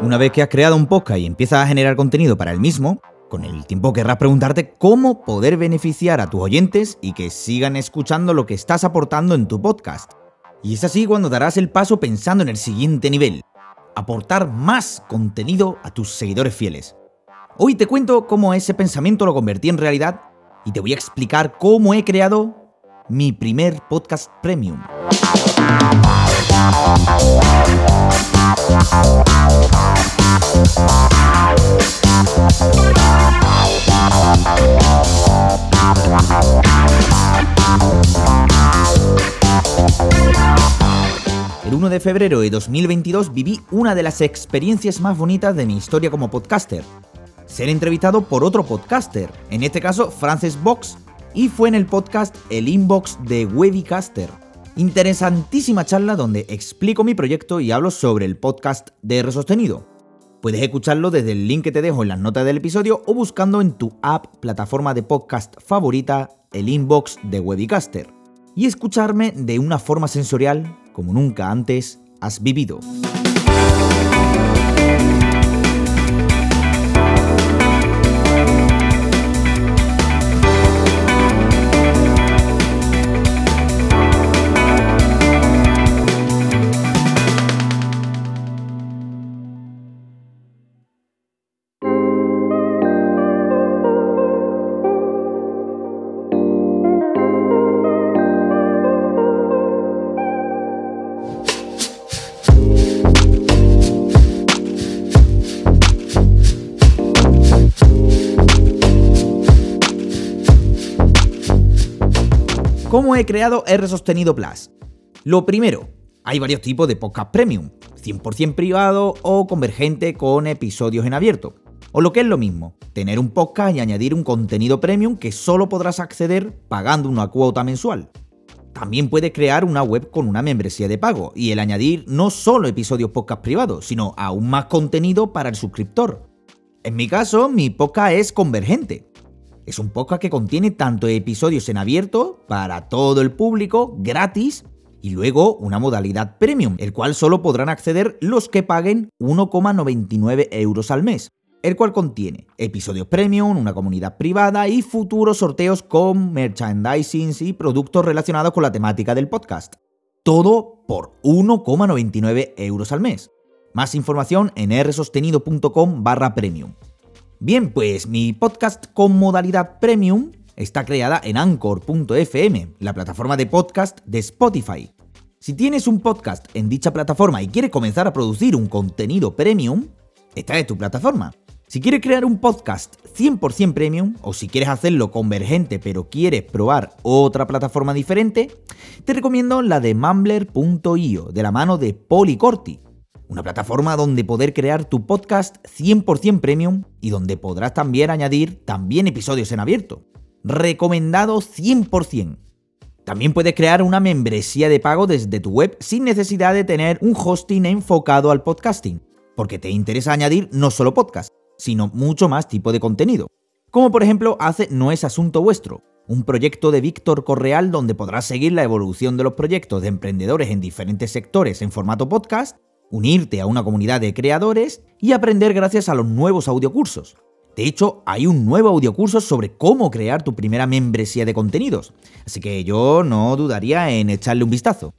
Una vez que has creado un podcast y empiezas a generar contenido para el mismo, con el tiempo querrás preguntarte cómo poder beneficiar a tus oyentes y que sigan escuchando lo que estás aportando en tu podcast. Y es así cuando darás el paso pensando en el siguiente nivel, aportar más contenido a tus seguidores fieles. Hoy te cuento cómo ese pensamiento lo convertí en realidad y te voy a explicar cómo he creado mi primer podcast premium. El 1 de febrero de 2022 viví una de las experiencias más bonitas de mi historia como podcaster. Ser entrevistado por otro podcaster, en este caso Frances Box, y fue en el podcast El Inbox de Webicaster. Interesantísima charla donde explico mi proyecto y hablo sobre el podcast de R sostenido. Puedes escucharlo desde el link que te dejo en las notas del episodio o buscando en tu app, plataforma de podcast favorita, el inbox de Webicaster. Y escucharme de una forma sensorial como nunca antes has vivido. ¿Cómo he creado R Sostenido Plus? Lo primero, hay varios tipos de podcast premium, 100% privado o convergente con episodios en abierto. O lo que es lo mismo, tener un podcast y añadir un contenido premium que solo podrás acceder pagando una cuota mensual. También puedes crear una web con una membresía de pago y el añadir no solo episodios podcast privados, sino aún más contenido para el suscriptor. En mi caso, mi podcast es convergente, es un podcast que contiene tanto episodios en abierto para todo el público, gratis, y luego una modalidad premium, el cual solo podrán acceder los que paguen 1,99 euros al mes, el cual contiene episodios premium, una comunidad privada y futuros sorteos con merchandising y productos relacionados con la temática del podcast. Todo por 1,99 euros al mes. Más información en rsostenido.com barra premium. Bien, pues mi podcast con modalidad premium está creada en anchor.fm, la plataforma de podcast de Spotify. Si tienes un podcast en dicha plataforma y quieres comenzar a producir un contenido premium, esta es tu plataforma. Si quieres crear un podcast 100% premium o si quieres hacerlo convergente pero quieres probar otra plataforma diferente, te recomiendo la de mumbler.io de la mano de Policorti una plataforma donde poder crear tu podcast 100% premium y donde podrás también añadir también episodios en abierto. Recomendado 100%. También puedes crear una membresía de pago desde tu web sin necesidad de tener un hosting enfocado al podcasting, porque te interesa añadir no solo podcast, sino mucho más tipo de contenido. Como por ejemplo hace No es Asunto Vuestro, un proyecto de Víctor Correal donde podrás seguir la evolución de los proyectos de emprendedores en diferentes sectores en formato podcast unirte a una comunidad de creadores y aprender gracias a los nuevos audiocursos. De hecho, hay un nuevo audiocurso sobre cómo crear tu primera membresía de contenidos, así que yo no dudaría en echarle un vistazo.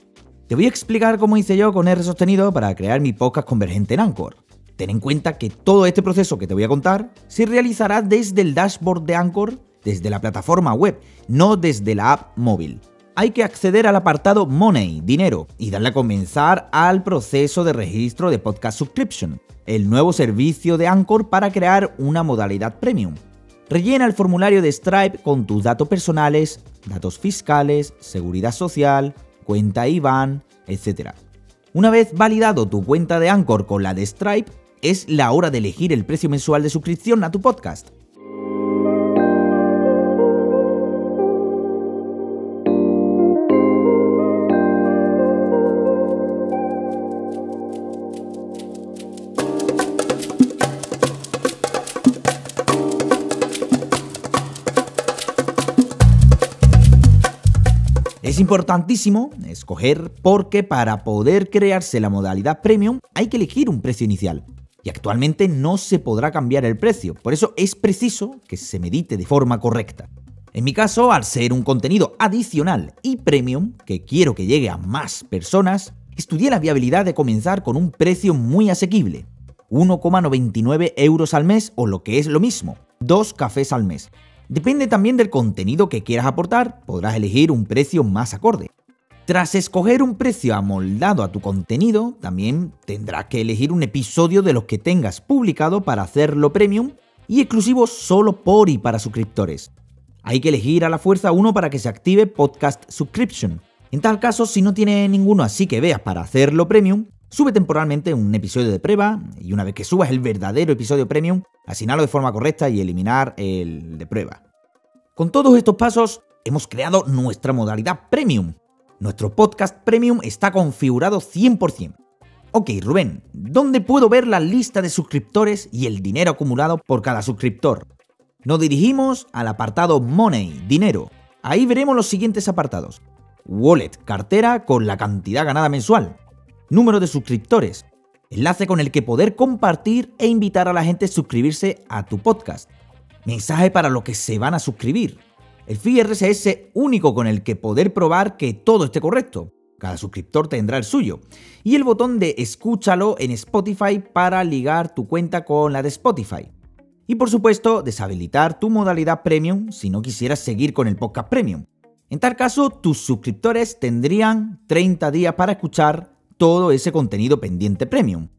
Te voy a explicar cómo hice yo con R sostenido para crear mi podcast convergente en Anchor. Ten en cuenta que todo este proceso que te voy a contar se realizará desde el dashboard de Anchor, desde la plataforma web, no desde la app móvil hay que acceder al apartado Money, dinero, y darle a comenzar al proceso de registro de Podcast Subscription, el nuevo servicio de Anchor para crear una modalidad premium. Rellena el formulario de Stripe con tus datos personales, datos fiscales, seguridad social, cuenta IBAN, etc. Una vez validado tu cuenta de Anchor con la de Stripe, es la hora de elegir el precio mensual de suscripción a tu podcast. Importantísimo escoger porque para poder crearse la modalidad premium hay que elegir un precio inicial. Y actualmente no se podrá cambiar el precio, por eso es preciso que se medite de forma correcta. En mi caso, al ser un contenido adicional y premium, que quiero que llegue a más personas, estudié la viabilidad de comenzar con un precio muy asequible, 1,99 euros al mes o lo que es lo mismo, dos cafés al mes. Depende también del contenido que quieras aportar, podrás elegir un precio más acorde. Tras escoger un precio amoldado a tu contenido, también tendrás que elegir un episodio de los que tengas publicado para hacerlo premium y exclusivo solo por y para suscriptores. Hay que elegir a la fuerza uno para que se active Podcast Subscription. En tal caso, si no tiene ninguno así que veas para hacerlo premium, sube temporalmente un episodio de prueba y una vez que subas el verdadero episodio premium, asignarlo de forma correcta y eliminar el de prueba. Con todos estos pasos, hemos creado nuestra modalidad premium. Nuestro podcast premium está configurado 100%. Ok, Rubén, ¿dónde puedo ver la lista de suscriptores y el dinero acumulado por cada suscriptor? Nos dirigimos al apartado Money, dinero. Ahí veremos los siguientes apartados. Wallet, cartera con la cantidad ganada mensual número de suscriptores, enlace con el que poder compartir e invitar a la gente a suscribirse a tu podcast, mensaje para los que se van a suscribir, el feed RSS único con el que poder probar que todo esté correcto. Cada suscriptor tendrá el suyo. Y el botón de escúchalo en Spotify para ligar tu cuenta con la de Spotify. Y por supuesto, deshabilitar tu modalidad premium si no quisieras seguir con el podcast premium. En tal caso, tus suscriptores tendrían 30 días para escuchar todo ese contenido pendiente premium.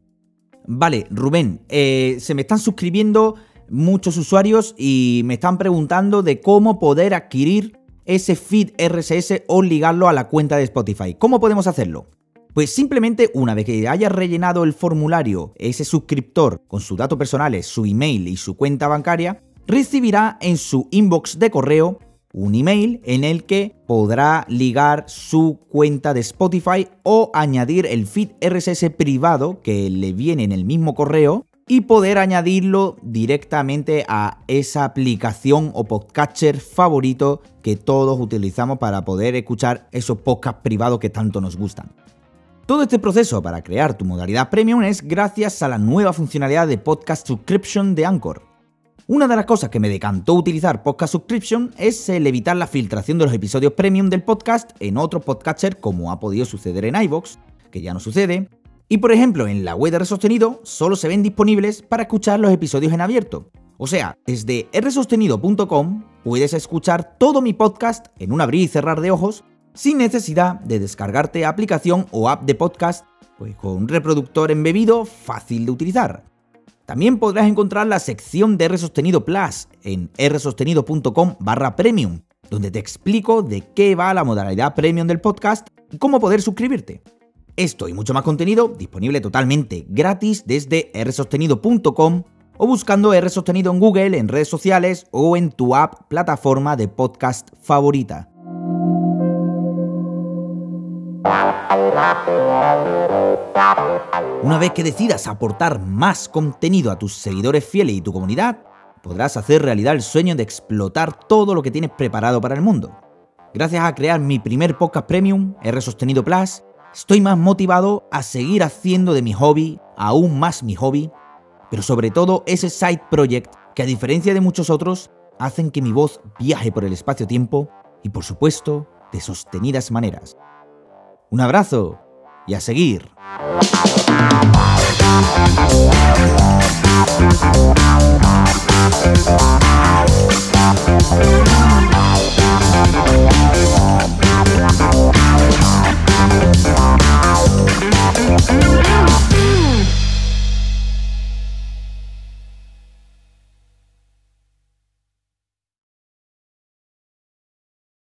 Vale, Rubén, eh, se me están suscribiendo muchos usuarios y me están preguntando de cómo poder adquirir ese feed RSS o ligarlo a la cuenta de Spotify. ¿Cómo podemos hacerlo? Pues simplemente una vez que haya rellenado el formulario ese suscriptor con sus datos personales, su email y su cuenta bancaria, recibirá en su inbox de correo un email en el que podrá ligar su cuenta de Spotify o añadir el feed RSS privado que le viene en el mismo correo y poder añadirlo directamente a esa aplicación o podcatcher favorito que todos utilizamos para poder escuchar esos podcasts privados que tanto nos gustan. Todo este proceso para crear tu modalidad premium es gracias a la nueva funcionalidad de Podcast Subscription de Anchor. Una de las cosas que me decantó utilizar Podcast Subscription es el evitar la filtración de los episodios premium del podcast en otros podcatchers como ha podido suceder en iVoox, que ya no sucede, y por ejemplo en la web de Resostenido solo se ven disponibles para escuchar los episodios en abierto. O sea, desde rsostenido.com puedes escuchar todo mi podcast en un abrir y cerrar de ojos sin necesidad de descargarte aplicación o app de podcast, pues con un reproductor embebido fácil de utilizar. También podrás encontrar la sección de R Sostenido Plus en rsostenido.com barra premium, donde te explico de qué va la modalidad premium del podcast y cómo poder suscribirte. Esto y mucho más contenido disponible totalmente gratis desde rsostenido.com o buscando R Sostenido en Google, en redes sociales o en tu app plataforma de podcast favorita. Una vez que decidas aportar más contenido a tus seguidores fieles y tu comunidad, podrás hacer realidad el sueño de explotar todo lo que tienes preparado para el mundo. Gracias a crear mi primer podcast premium, R Sostenido Plus, estoy más motivado a seguir haciendo de mi hobby aún más mi hobby, pero sobre todo ese side project que a diferencia de muchos otros, hacen que mi voz viaje por el espacio-tiempo y por supuesto de sostenidas maneras. Un abrazo y a seguir.